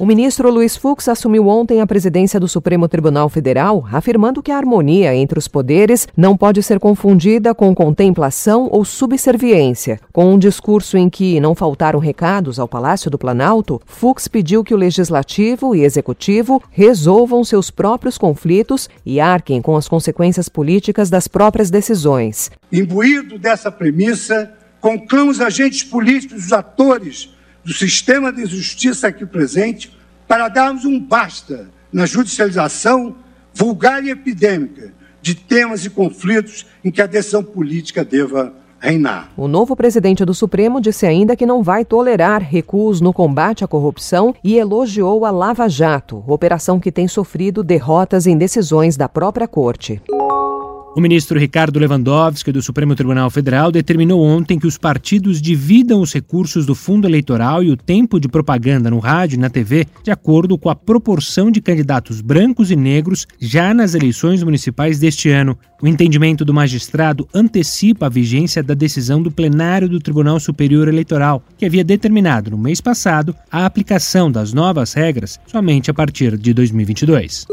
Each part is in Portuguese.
O ministro Luiz Fux assumiu ontem a presidência do Supremo Tribunal Federal, afirmando que a harmonia entre os poderes não pode ser confundida com contemplação ou subserviência. Com um discurso em que não faltaram recados ao Palácio do Planalto, Fux pediu que o legislativo e executivo resolvam seus próprios conflitos e arquem com as consequências políticas das próprias decisões. Imbuído dessa premissa, conclamo os agentes políticos, os atores do sistema de justiça aqui presente para darmos um basta na judicialização vulgar e epidêmica de temas e conflitos em que a decisão política deva reinar. O novo presidente do Supremo disse ainda que não vai tolerar recuos no combate à corrupção e elogiou a Lava Jato, operação que tem sofrido derrotas em decisões da própria corte. O ministro Ricardo Lewandowski, do Supremo Tribunal Federal, determinou ontem que os partidos dividam os recursos do fundo eleitoral e o tempo de propaganda no rádio e na TV de acordo com a proporção de candidatos brancos e negros já nas eleições municipais deste ano. O entendimento do magistrado antecipa a vigência da decisão do plenário do Tribunal Superior Eleitoral, que havia determinado no mês passado a aplicação das novas regras somente a partir de 2022.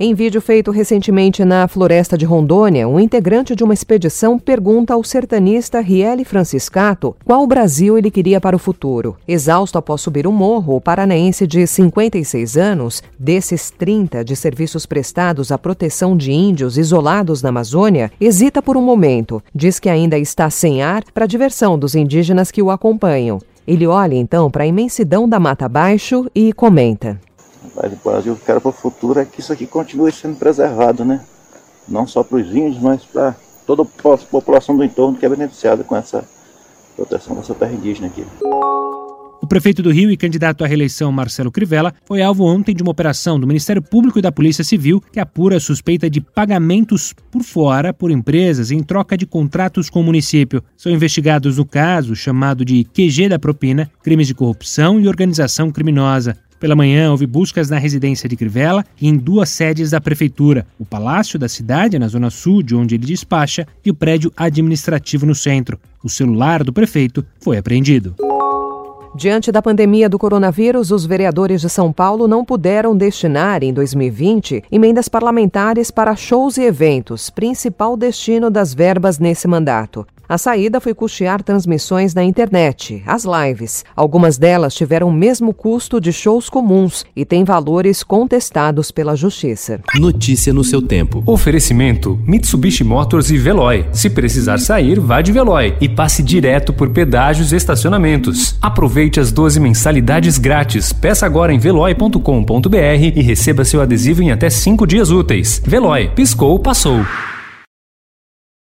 Em vídeo feito recentemente na floresta de Rondônia, um integrante de uma expedição pergunta ao sertanista Riele Franciscato qual Brasil ele queria para o futuro. Exausto após subir o morro, o paranaense de 56 anos, desses 30 de serviços prestados à proteção de índios isolados na Amazônia, hesita por um momento. Diz que ainda está sem ar para a diversão dos indígenas que o acompanham. Ele olha então para a imensidão da mata abaixo e comenta: Mas o Brasil que quero para o futuro é que isso aqui continue sendo preservado, né? Não só para os índios, mas para toda a população do entorno que é beneficiada com essa proteção dessa terra indígena aqui. O prefeito do Rio e candidato à reeleição Marcelo Crivella foi alvo ontem de uma operação do Ministério Público e da Polícia Civil que apura a suspeita de pagamentos por fora por empresas em troca de contratos com o município. São investigados no caso chamado de QG da propina, crimes de corrupção e organização criminosa. Pela manhã, houve buscas na residência de Crivella e em duas sedes da prefeitura: o Palácio da Cidade, na zona sul, de onde ele despacha, e o prédio administrativo no centro. O celular do prefeito foi apreendido. Diante da pandemia do coronavírus, os vereadores de São Paulo não puderam destinar, em 2020, emendas parlamentares para shows e eventos, principal destino das verbas nesse mandato. A saída foi custear transmissões na internet, as lives. Algumas delas tiveram o mesmo custo de shows comuns e têm valores contestados pela Justiça. Notícia no seu tempo. Oferecimento: Mitsubishi Motors e Veloy. Se precisar sair, vá de Veloy e passe direto por pedágios e estacionamentos. Aproveite as 12 mensalidades grátis. Peça agora em veloy.com.br e receba seu adesivo em até 5 dias úteis. Veloy, piscou, passou.